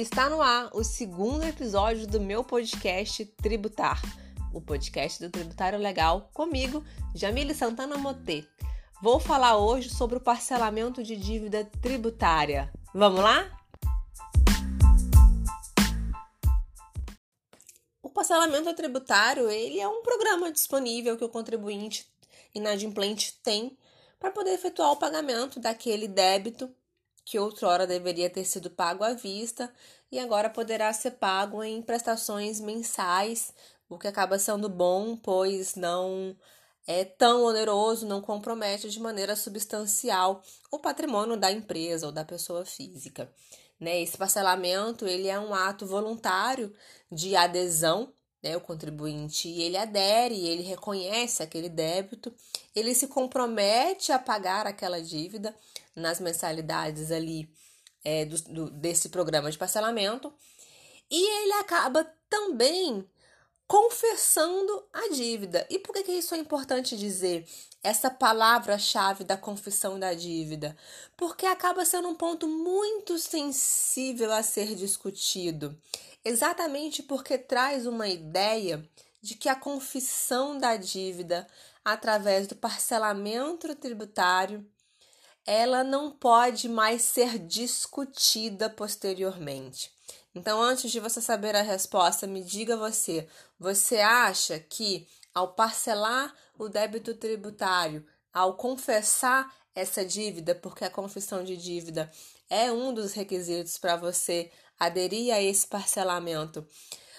Está no ar o segundo episódio do meu podcast Tributar, o podcast do Tributário Legal, comigo, Jamile Santana Motê. Vou falar hoje sobre o parcelamento de dívida tributária. Vamos lá? O parcelamento tributário ele é um programa disponível que o contribuinte inadimplente tem para poder efetuar o pagamento daquele débito que outrora deveria ter sido pago à vista e agora poderá ser pago em prestações mensais, o que acaba sendo bom, pois não é tão oneroso, não compromete de maneira substancial o patrimônio da empresa ou da pessoa física. Né? Esse parcelamento ele é um ato voluntário de adesão né, o contribuinte ele adere, ele reconhece aquele débito, ele se compromete a pagar aquela dívida nas mensalidades ali é, do, do, desse programa de parcelamento e ele acaba também confessando a dívida. E por que, que isso é importante dizer? Essa palavra-chave da confissão da dívida, porque acaba sendo um ponto muito sensível a ser discutido exatamente porque traz uma ideia de que a confissão da dívida através do parcelamento tributário ela não pode mais ser discutida posteriormente. Então, antes de você saber a resposta, me diga você: você acha que ao parcelar o débito tributário, ao confessar essa dívida, porque a confissão de dívida é um dos requisitos para você aderir a esse parcelamento,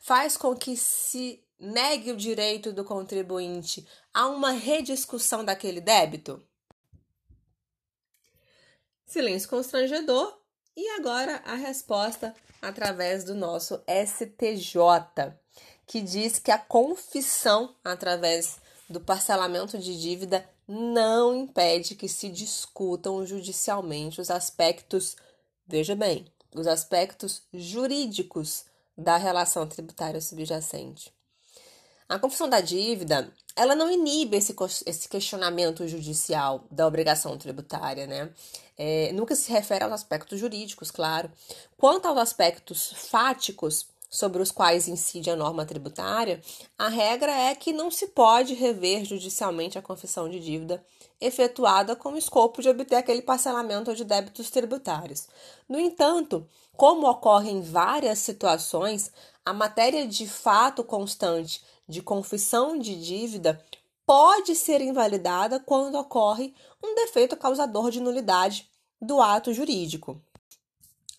faz com que se negue o direito do contribuinte a uma rediscussão daquele débito? Silêncio constrangedor. E agora a resposta através do nosso STJ, que diz que a confissão através do parcelamento de dívida não impede que se discutam judicialmente os aspectos, veja bem, os aspectos jurídicos da relação tributária subjacente. A confissão da dívida, ela não inibe esse, esse questionamento judicial da obrigação tributária, né? É, nunca se refere aos aspectos jurídicos, claro. Quanto aos aspectos fáticos, sobre os quais incide a norma tributária, a regra é que não se pode rever judicialmente a confissão de dívida efetuada com o escopo de obter aquele parcelamento de débitos tributários. No entanto, como ocorre em várias situações, a matéria de fato constante de confissão de dívida pode ser invalidada quando ocorre um defeito causador de nulidade do ato jurídico.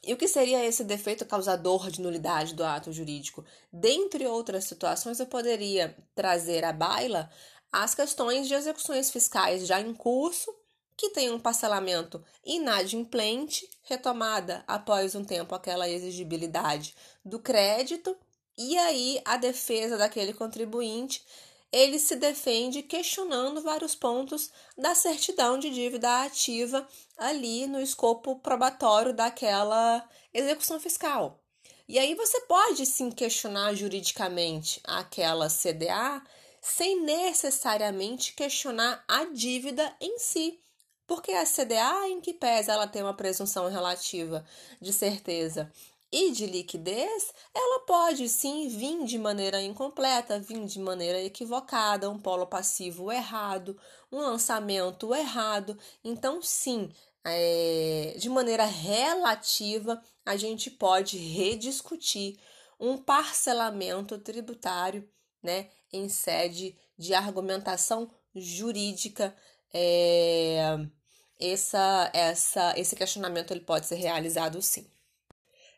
E o que seria esse defeito causador de nulidade do ato jurídico? Dentre outras situações, eu poderia trazer à baila as questões de execuções fiscais já em curso, que tem um parcelamento inadimplente, retomada após um tempo aquela exigibilidade do crédito, e aí a defesa daquele contribuinte ele se defende questionando vários pontos da certidão de dívida ativa ali no escopo probatório daquela execução fiscal. E aí você pode sim questionar juridicamente aquela CDA sem necessariamente questionar a dívida em si. Porque a CDA, em que pese ela tem uma presunção relativa de certeza e de liquidez, ela pode sim vir de maneira incompleta, vir de maneira equivocada, um polo passivo errado, um lançamento errado. Então, sim, é, de maneira relativa, a gente pode rediscutir um parcelamento tributário né, em sede de argumentação jurídica. É, essa, essa, esse questionamento ele pode ser realizado sim.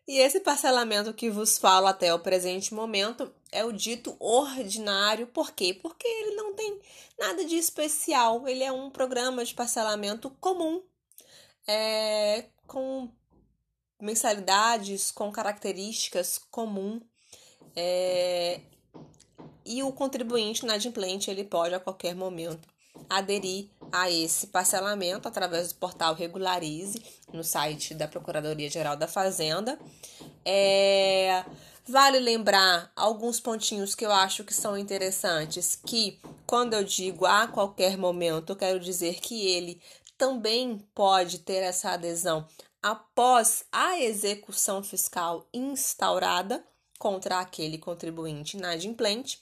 E esse parcelamento que vos falo até o presente momento é o dito ordinário. Por quê? Porque ele não tem nada de especial. Ele é um programa de parcelamento comum, é, com mensalidades, com características comum. É, e o contribuinte inadimplente ele pode a qualquer momento aderir a esse parcelamento através do portal Regularize no site da Procuradoria Geral da Fazenda. É, vale lembrar alguns pontinhos que eu acho que são interessantes, que quando eu digo a qualquer momento, eu quero dizer que ele também pode ter essa adesão após a execução fiscal instaurada contra aquele contribuinte inadimplente.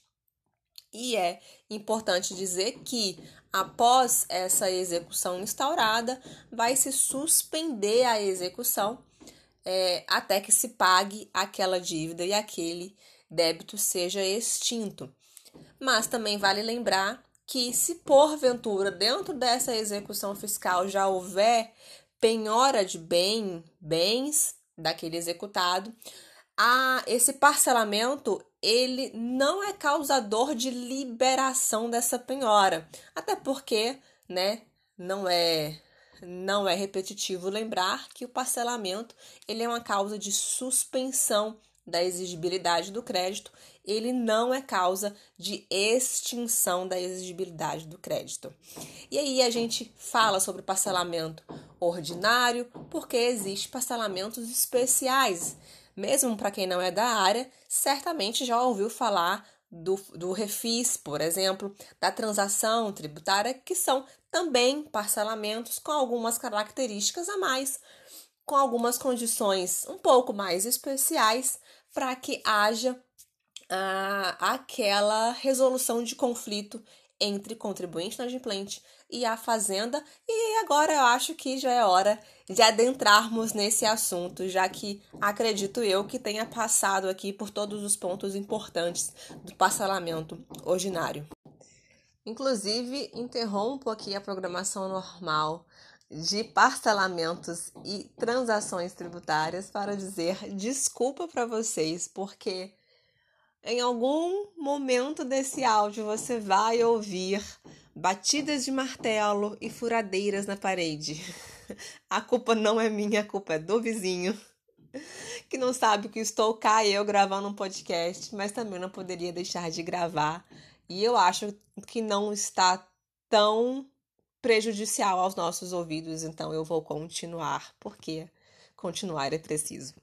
E é importante dizer que, após essa execução instaurada, vai se suspender a execução é, até que se pague aquela dívida e aquele débito seja extinto. Mas também vale lembrar que, se porventura dentro dessa execução fiscal já houver penhora de bem, bens daquele executado, a, esse parcelamento ele não é causador de liberação dessa penhora, até porque, né, não é não é repetitivo lembrar que o parcelamento ele é uma causa de suspensão da exigibilidade do crédito, ele não é causa de extinção da exigibilidade do crédito. E aí a gente fala sobre parcelamento ordinário, porque existe parcelamentos especiais. Mesmo para quem não é da área, certamente já ouviu falar do, do refis, por exemplo, da transação tributária, que são também parcelamentos com algumas características a mais, com algumas condições um pouco mais especiais para que haja ah, aquela resolução de conflito entre contribuinte inadimplente e a fazenda. E agora eu acho que já é hora de adentrarmos nesse assunto, já que acredito eu que tenha passado aqui por todos os pontos importantes do parcelamento ordinário. Inclusive, interrompo aqui a programação normal de parcelamentos e transações tributárias para dizer desculpa para vocês, porque em algum momento desse áudio você vai ouvir batidas de martelo e furadeiras na parede. A culpa não é minha, a culpa é do vizinho, que não sabe que estou cá eu gravando um podcast, mas também não poderia deixar de gravar. E eu acho que não está tão prejudicial aos nossos ouvidos, então eu vou continuar, porque continuar é preciso.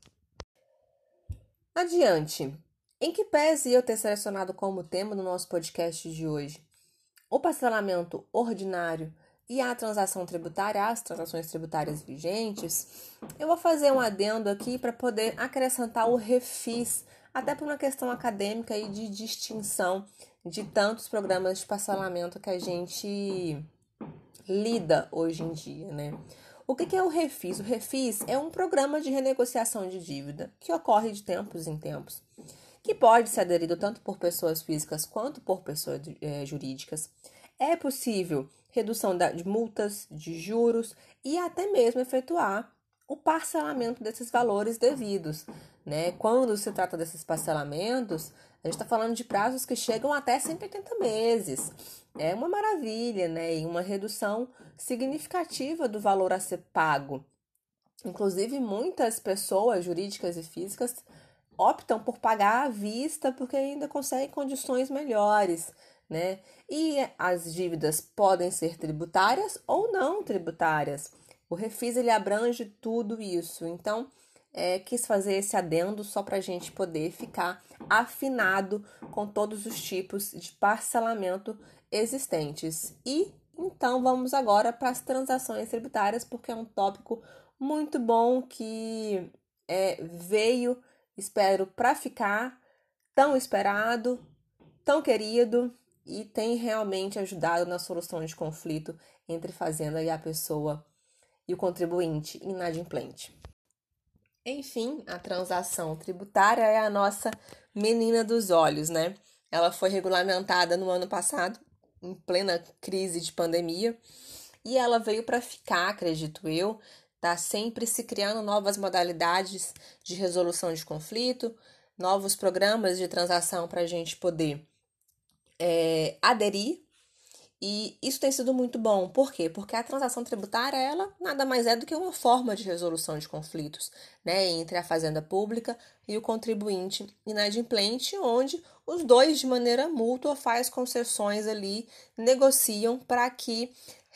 Adiante. Em que pese eu ter selecionado como tema do nosso podcast de hoje o parcelamento ordinário e a transação tributária, as transações tributárias vigentes, eu vou fazer um adendo aqui para poder acrescentar o refis, até por uma questão acadêmica e de distinção de tantos programas de parcelamento que a gente lida hoje em dia, né? O que é o refis? O refis é um programa de renegociação de dívida que ocorre de tempos em tempos, que pode ser aderido tanto por pessoas físicas quanto por pessoas é, jurídicas. É possível redução de multas, de juros e até mesmo efetuar o parcelamento desses valores devidos. Né? Quando se trata desses parcelamentos, a gente está falando de prazos que chegam até 180 meses. É uma maravilha, né? E uma redução significativa do valor a ser pago. Inclusive, muitas pessoas jurídicas e físicas optam por pagar à vista porque ainda conseguem condições melhores, né? E as dívidas podem ser tributárias ou não tributárias. O refis ele abrange tudo isso. Então, é, quis fazer esse adendo só para a gente poder ficar afinado com todos os tipos de parcelamento existentes. E então vamos agora para as transações tributárias, porque é um tópico muito bom que é, veio, espero, para ficar, tão esperado, tão querido e tem realmente ajudado na solução de conflito entre fazenda e a pessoa e o contribuinte inadimplente. Enfim, a transação tributária é a nossa menina dos olhos, né? Ela foi regulamentada no ano passado, em plena crise de pandemia, e ela veio para ficar, acredito eu, tá sempre se criando novas modalidades de resolução de conflito, novos programas de transação para a gente poder é, aderir e isso tem sido muito bom. Por quê? Porque a transação tributária, ela nada mais é do que uma forma de resolução de conflitos, né, entre a fazenda pública e o contribuinte inadimplente, onde os dois de maneira mútua faz concessões ali, negociam para que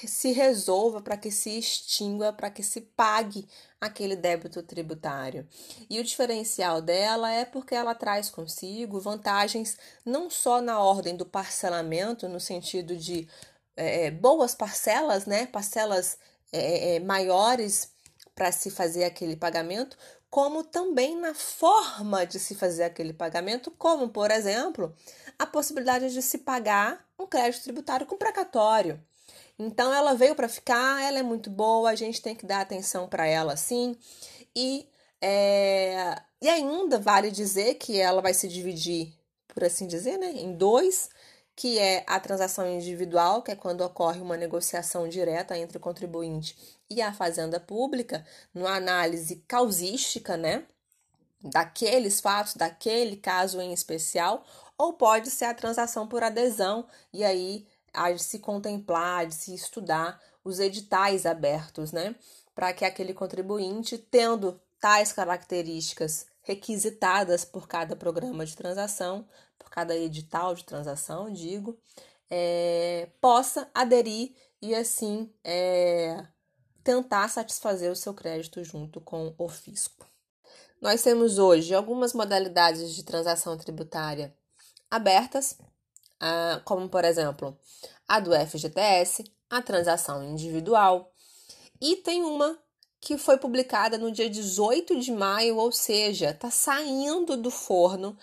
se resolva, para que se extingua, para que se pague aquele débito tributário. E o diferencial dela é porque ela traz consigo vantagens não só na ordem do parcelamento, no sentido de é, é boas parcelas, né? Parcelas é, é, maiores para se fazer aquele pagamento, como também na forma de se fazer aquele pagamento, como, por exemplo, a possibilidade de se pagar um crédito tributário com precatório. Então, ela veio para ficar, ela é muito boa, a gente tem que dar atenção para ela, sim. E, é, e ainda vale dizer que ela vai se dividir, por assim dizer, né, em dois que é a transação individual, que é quando ocorre uma negociação direta entre o contribuinte e a fazenda pública, numa análise causística, né? Daqueles fatos, daquele caso em especial, ou pode ser a transação por adesão, e aí há de se contemplar, de se estudar os editais abertos, né? Para que aquele contribuinte, tendo tais características requisitadas por cada programa de transação, por cada edital de transação, digo, é, possa aderir e assim é, tentar satisfazer o seu crédito junto com o fisco. Nós temos hoje algumas modalidades de transação tributária abertas, como por exemplo a do FGTS, a transação individual, e tem uma que foi publicada no dia 18 de maio, ou seja, está saindo do forno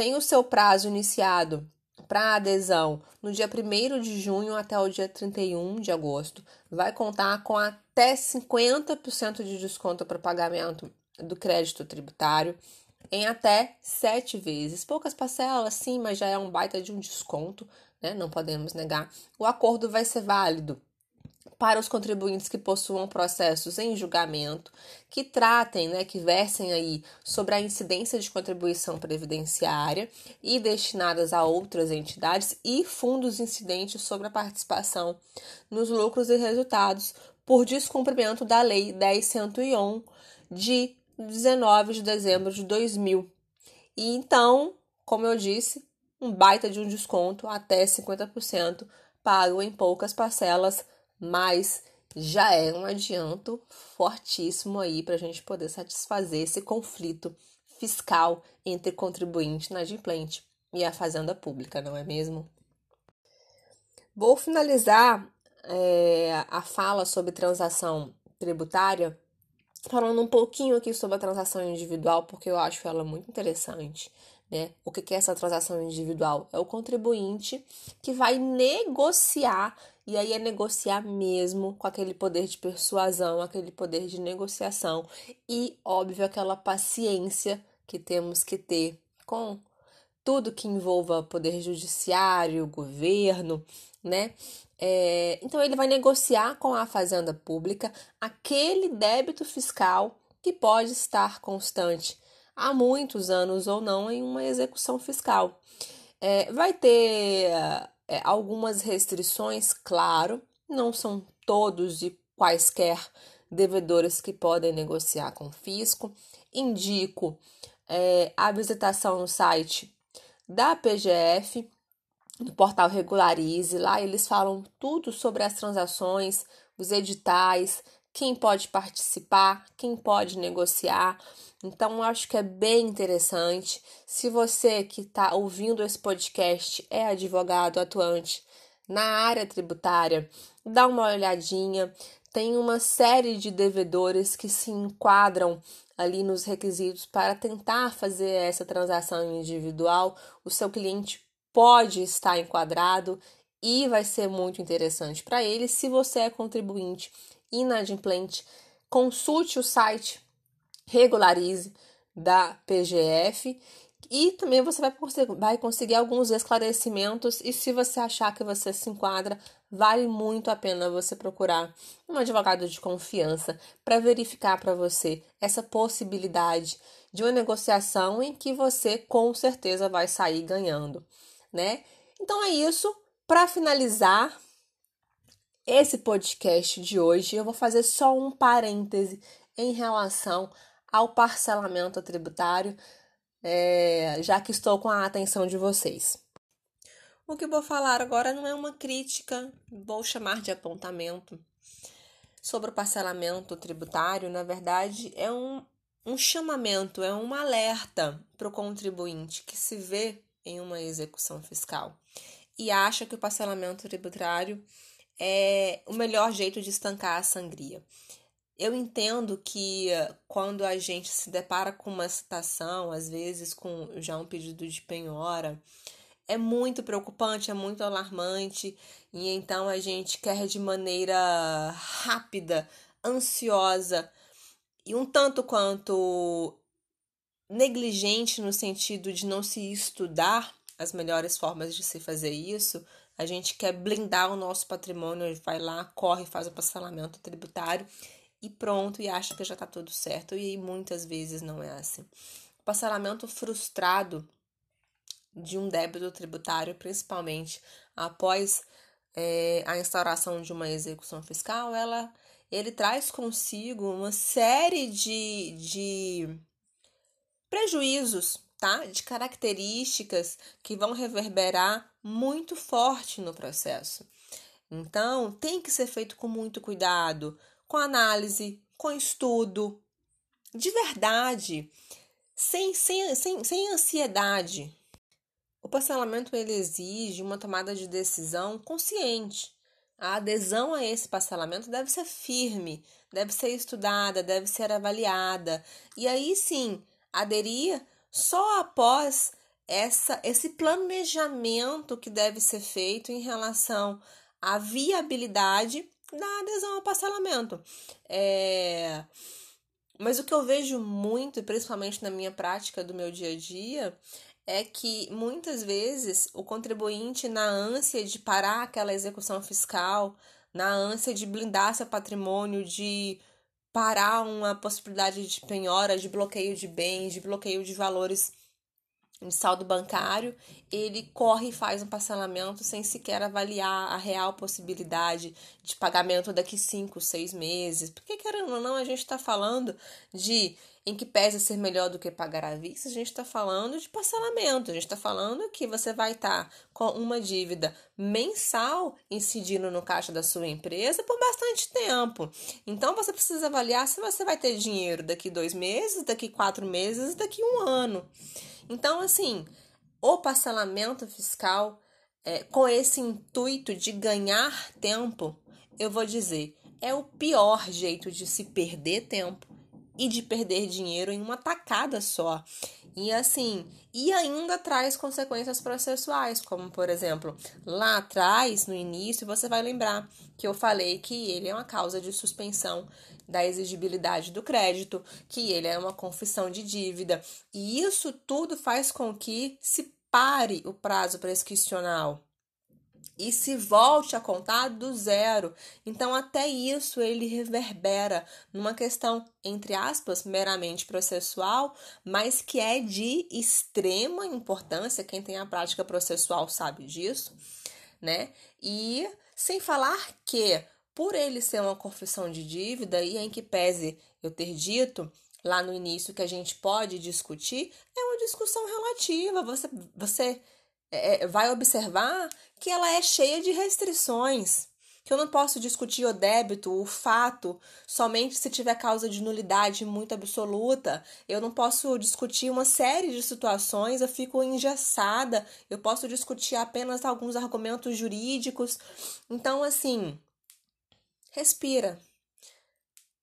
tem o seu prazo iniciado para adesão no dia 1 de junho até o dia 31 de agosto. Vai contar com até 50% de desconto para pagamento do crédito tributário em até sete vezes. Poucas parcelas, sim, mas já é um baita de um desconto, né? Não podemos negar. O acordo vai ser válido para os contribuintes que possuam processos em julgamento, que tratem, né, que versem aí sobre a incidência de contribuição previdenciária e destinadas a outras entidades e fundos incidentes sobre a participação nos lucros e resultados por descumprimento da Lei 10.101 de 19 de dezembro de 2000. E então, como eu disse, um baita de um desconto até 50% pago em poucas parcelas mas já é um adianto fortíssimo aí para a gente poder satisfazer esse conflito fiscal entre contribuinte inadimplente e a fazenda pública, não é mesmo? Vou finalizar é, a fala sobre transação tributária falando um pouquinho aqui sobre a transação individual, porque eu acho ela muito interessante. Né? O que é essa transação individual? É o contribuinte que vai negociar e aí é negociar mesmo com aquele poder de persuasão, aquele poder de negociação e, óbvio, aquela paciência que temos que ter com tudo que envolva poder judiciário, governo, né? É, então ele vai negociar com a fazenda pública aquele débito fiscal que pode estar constante há muitos anos ou não em uma execução fiscal. É, vai ter é, algumas restrições, claro, não são todos e quaisquer devedores que podem negociar com o fisco. Indico é, a visitação no site da PGF, no portal Regularize. Lá eles falam tudo sobre as transações, os editais, quem pode participar, quem pode negociar. Então, acho que é bem interessante. Se você que está ouvindo esse podcast é advogado atuante na área tributária, dá uma olhadinha. Tem uma série de devedores que se enquadram ali nos requisitos para tentar fazer essa transação individual. O seu cliente pode estar enquadrado e vai ser muito interessante para ele se você é contribuinte inadimplente, consulte o site Regularize da PGF e também você vai conseguir, vai conseguir alguns esclarecimentos e se você achar que você se enquadra, vale muito a pena você procurar um advogado de confiança para verificar para você essa possibilidade de uma negociação em que você com certeza vai sair ganhando, né? Então é isso. Para finalizar, esse podcast de hoje, eu vou fazer só um parêntese em relação ao parcelamento tributário, é, já que estou com a atenção de vocês. O que vou falar agora não é uma crítica, vou chamar de apontamento sobre o parcelamento tributário, na verdade, é um, um chamamento, é um alerta para o contribuinte que se vê em uma execução fiscal e acha que o parcelamento tributário é o melhor jeito de estancar a sangria. eu entendo que quando a gente se depara com uma citação, às vezes com já um pedido de penhora, é muito preocupante, é muito alarmante, e então a gente quer de maneira rápida, ansiosa e um tanto quanto negligente no sentido de não se estudar as melhores formas de se fazer isso, a gente quer blindar o nosso patrimônio, vai lá, corre, faz o parcelamento tributário e pronto, e acha que já está tudo certo. E muitas vezes não é assim. O parcelamento frustrado de um débito tributário, principalmente após é, a instauração de uma execução fiscal, ela, ele traz consigo uma série de, de prejuízos, tá? De características que vão reverberar muito forte no processo. Então, tem que ser feito com muito cuidado, com análise, com estudo, de verdade, sem, sem, sem, sem ansiedade. O parcelamento ele exige uma tomada de decisão consciente. A adesão a esse parcelamento deve ser firme, deve ser estudada, deve ser avaliada. E aí sim, aderir só após essa, esse planejamento que deve ser feito em relação à viabilidade da adesão ao parcelamento. É... Mas o que eu vejo muito, principalmente na minha prática do meu dia a dia, é que muitas vezes o contribuinte, na ânsia de parar aquela execução fiscal, na ânsia de blindar seu patrimônio, de parar uma possibilidade de penhora, de bloqueio de bens, de bloqueio de valores de saldo bancário, ele corre e faz um parcelamento sem sequer avaliar a real possibilidade de pagamento daqui 5, 6 meses. Porque, querendo ou não, a gente está falando de em que pese ser melhor do que pagar à vista, a gente está falando de parcelamento, a gente está falando que você vai estar tá com uma dívida mensal incidindo no caixa da sua empresa por bastante tempo. Então você precisa avaliar se você vai ter dinheiro daqui dois meses, daqui quatro meses, daqui um ano. Então, assim, o parcelamento fiscal, é, com esse intuito de ganhar tempo, eu vou dizer, é o pior jeito de se perder tempo e de perder dinheiro em uma tacada só. E assim, e ainda traz consequências processuais, como por exemplo, lá atrás, no início, você vai lembrar que eu falei que ele é uma causa de suspensão da exigibilidade do crédito, que ele é uma confissão de dívida, e isso tudo faz com que se pare o prazo prescricional e se volte a contar do zero. Então, até isso ele reverbera numa questão, entre aspas, meramente processual, mas que é de extrema importância. Quem tem a prática processual sabe disso, né? E sem falar que, por ele ser uma confissão de dívida, e em que pese eu ter dito lá no início que a gente pode discutir, é uma discussão relativa. Você, você é, é, vai observar que ela é cheia de restrições. Que eu não posso discutir o débito, o fato, somente se tiver causa de nulidade muito absoluta. Eu não posso discutir uma série de situações, eu fico engessada. Eu posso discutir apenas alguns argumentos jurídicos. Então, assim, respira.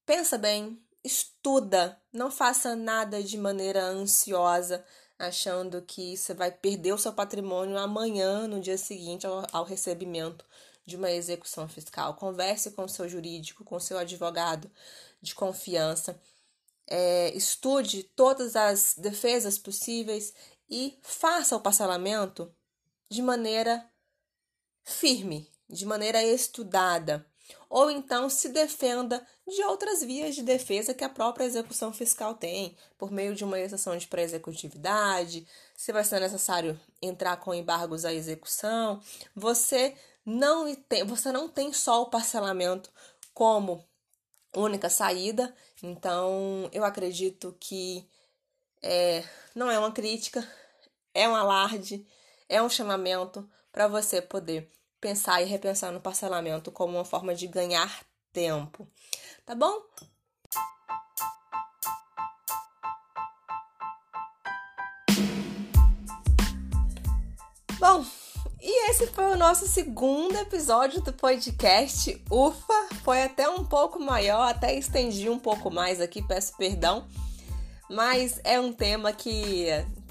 Pensa bem, estuda, não faça nada de maneira ansiosa achando que você vai perder o seu patrimônio amanhã, no dia seguinte ao, ao recebimento de uma execução fiscal. Converse com o seu jurídico, com o seu advogado de confiança. É, estude todas as defesas possíveis e faça o parcelamento de maneira firme, de maneira estudada ou então se defenda de outras vias de defesa que a própria execução fiscal tem, por meio de uma exceção de pré-executividade, se vai ser necessário entrar com embargos à execução. Você não tem, você não tem só o parcelamento como única saída, então eu acredito que é, não é uma crítica, é um alarde, é um chamamento para você poder pensar e repensar no parcelamento como uma forma de ganhar tempo. Tá bom? Bom, E esse foi o nosso segundo episódio do podcast. Ufa, foi até um pouco maior, até estendi um pouco mais aqui, peço perdão. Mas é um tema que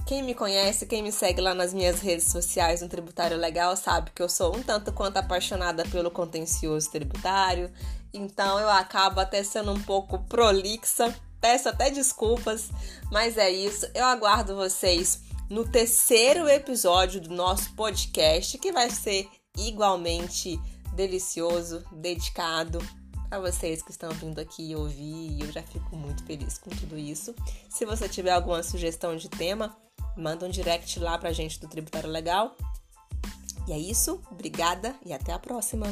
quem me conhece, quem me segue lá nas minhas redes sociais no Tributário Legal, sabe que eu sou um tanto quanto apaixonada pelo contencioso tributário. Então eu acabo até sendo um pouco prolixa. Peço até desculpas, mas é isso. Eu aguardo vocês no terceiro episódio do nosso podcast, que vai ser igualmente delicioso, dedicado a vocês que estão vindo aqui ouvir. Eu já fico muito feliz com tudo isso. Se você tiver alguma sugestão de tema, manda um direct lá pra gente do Tributário Legal. E é isso, obrigada e até a próxima!